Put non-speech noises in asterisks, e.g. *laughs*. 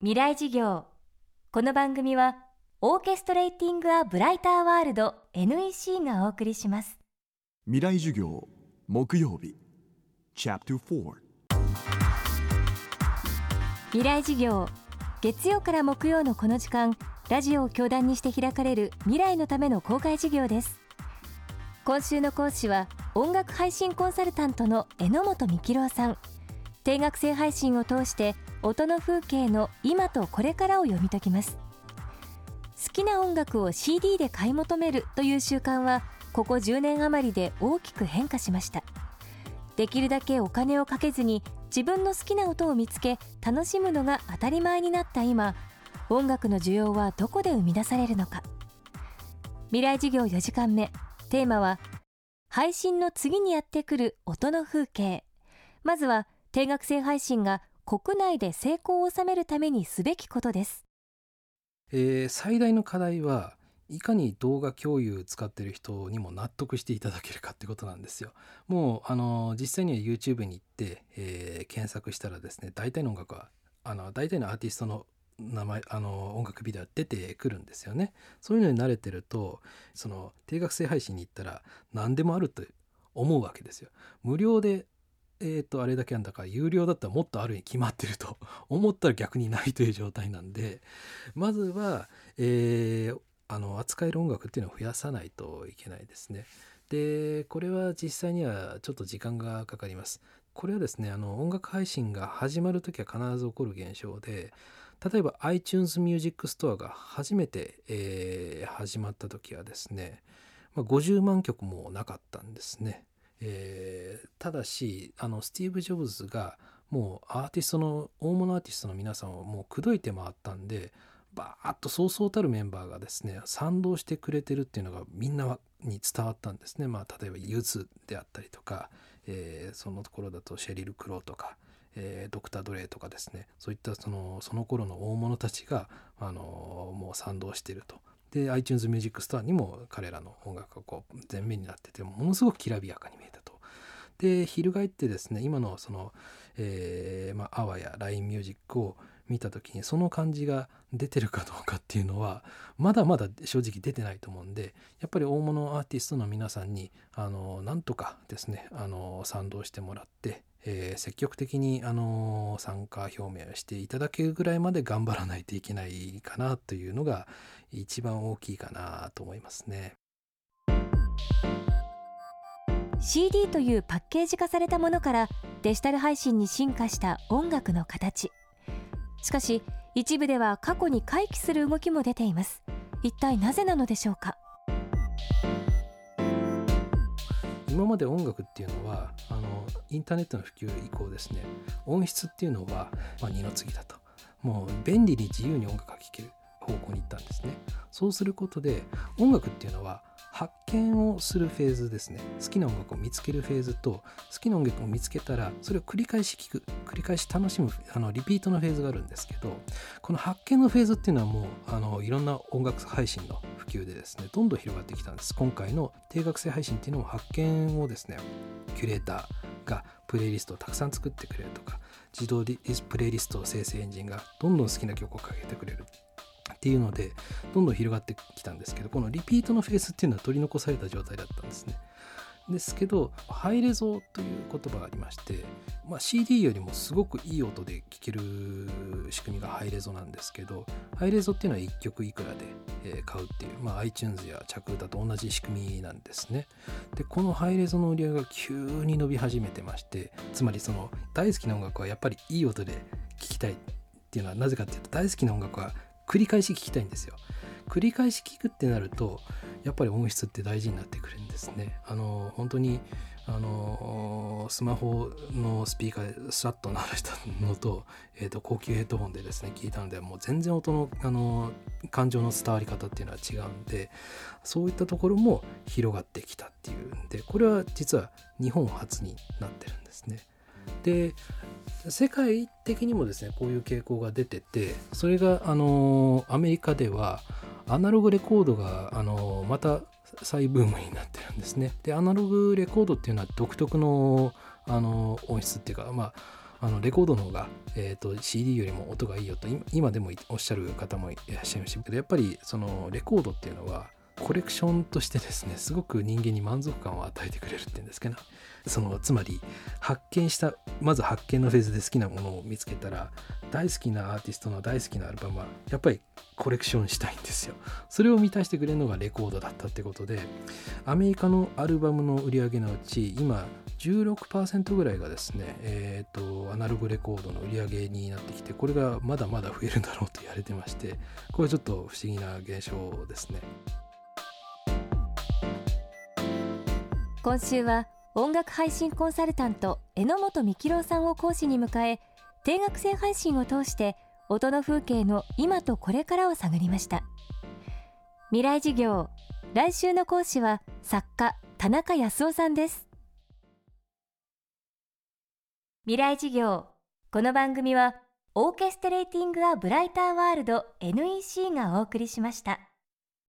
未来事業。この番組はオーケストレーティング・ア・ブライター・ワールド NEC がお送りします。未来授業木曜日。Chapter 4未来事業。月曜から木曜のこの時間ラジオを教壇にして開かれる未来のための公開事業です。今週の講師は音楽配信コンサルタントの榎本幹郎さん。定額制配信を通して音の風景の今とこれからを読み解きます。好きな音楽を CD で買い求めるという習慣はここ10年余りで大きく変化しました。できるだけお金をかけずに自分の好きな音を見つけ楽しむのが当たり前になった今音楽の需要はどこで生み出されるのか。未来事業4時間目。テーマは配信の次にやってくる音の風景。まずは定額制配信が国内で成功を収めるためにすべきことですえー最大の課題はいかに動画共有使ってる人にも納得していただけるかってことなんですよ。もうあの実際には YouTube に行って、えー検索したらですね大体の音楽はあの大体のアーティストの名前あの音楽ビデオは出てくるんですよね。そういうのに慣れてるとその定額制配信に行ったら何でもあると思うわけですよ。無料でえー、とあれだけなんだから有料だったらもっとあるに決まってると *laughs* 思ったら逆にないという状態なんでまずは、えーあの扱える音楽っていうのを増やさないといけないですね。でこれは実際にはちょっと時間がかかります。これはですねあの音楽配信が始まる時は必ず起こる現象で例えば iTunes Music Store が初めて、えー始まった時はですね、まあ、50万曲もなかったんですね。えーただしあのスティーブ・ジョブズがもうアーティストの大物アーティストの皆さんをもう口説いて回ったんでバーッとそうそうたるメンバーがですね賛同してくれてるっていうのがみんなに伝わったんですね。まあ、例えば U2 であったりとか、えーそのところだとシェリル・クローとか、えードクター・ドレイとかですねそういったそのその頃の大物たちが、あのもう賛同してると。で iTunes Music Store にも彼らの音楽がこう前面になっててものすごくきらびやかに見えたと。で翻ってですね今のその、えーまあ、わや LINE ミュージックを見た時にその感じが出てるかどうかっていうのはまだまだ正直出てないと思うんでやっぱり大物アーティストの皆さんにあのなんとかですねあの賛同してもらって、えー積極的にあの参加表明をしていただけるぐらいまで頑張らないといけないかなというのが一番大きいかなと思いますね。CD というパッケージ化されたものからデジタル配信に進化した音楽の形。しかし一部では過去に回帰する動きも出ています。一体なぜなのでしょうか？今まで音楽っていうのはあのインターネットの普及以降ですね音質っていうのは、まあ、二の次だと。もう便利に自由に音楽が聴ける方向に行ったんですね。そうすることで音楽っていうのは発見をするフェーズですね。好きな音楽を見つけるフェーズと好きな音楽を見つけたらそれを繰り返し聴く繰り返し楽しむあのリピートのフェーズがあるんですけどこの発見のフェーズっていうのはもうあのいろんな音楽配信の普及でですねどんどん広がってきたんです。今回の定額制配信っていうのも発見をですねキュレーターがプレイリストをたくさん作ってくれるとか自動リプレイリスト生成エンジンがどんどん好きな曲をかけてくれるっていうのでどんどん広がってきたんですけどこのリピートのフェーズっていうのは取り残された状態だったんですね。ですけどハイレゾという言葉がありまして、まあ、CD よりもすごくいい音で聴ける仕組みがハイレゾなんですけどハイレゾっていうのは1曲いくらでえ買うっていう、まあ、iTunes や着歌と同じ仕組みなんですね。でこのハイレゾの売り上げが急に伸び始めてましてつまりその大好きな音楽はやっぱりいい音で聴きたいっていうのはなぜかっていうと大好きな音楽は繰り返し聴きたいんですよ。繰り返し聴くってなるとやっぱり音質って大事になってくるんですね。あの本当にあのスマホのスピーカーでシャッと鳴らしたのと, *laughs* えーと高級ヘッドホンでですね聞いたのでもう全然音のあの感情の伝わり方っていうのは違うんでそういったところも広がってきたっていうんでこれは実は日本初になってるんですね。で世界的にもですねこういう傾向が出ててそれがあのアメリカではアナログレコードがあのまた再ブームになってるんですね。でアナログレコードっていうのは独特のあの音質っていうかまああのレコードの方が、えーと、CD よりも音がいいよと今でもおっしゃる方もいらっしゃいましたけどやっぱりそのレコードっていうのはコレクションとしてですねすごく人間に満足感を与えてくれるっていうんですかねそのつまり発見したまず発見のフェーズで好きなものを見つけたら大好きなアーティストの大好きなアルバムはやっぱりコレクションしたいんですよ。それを満たしてくれるのがレコードだったってことでアメリカのアルバムの売り上げのうち今16%ぐらいがですね、えーと、アナログレコードの売り上げになってきてこれがまだまだ増えるんだろうと言われてましてこれちょっと不思議な現象ですね。今週は音楽配信コンサルタント榎本幹郎さんを講師に迎え定額制配信を通して音の風景の今とこれからを探りました未来事業来週の講師は作家田中康夫さんです未来事業この番組はオーケストレーティング・ア・ブライター・ワールド NEC がお送りしました。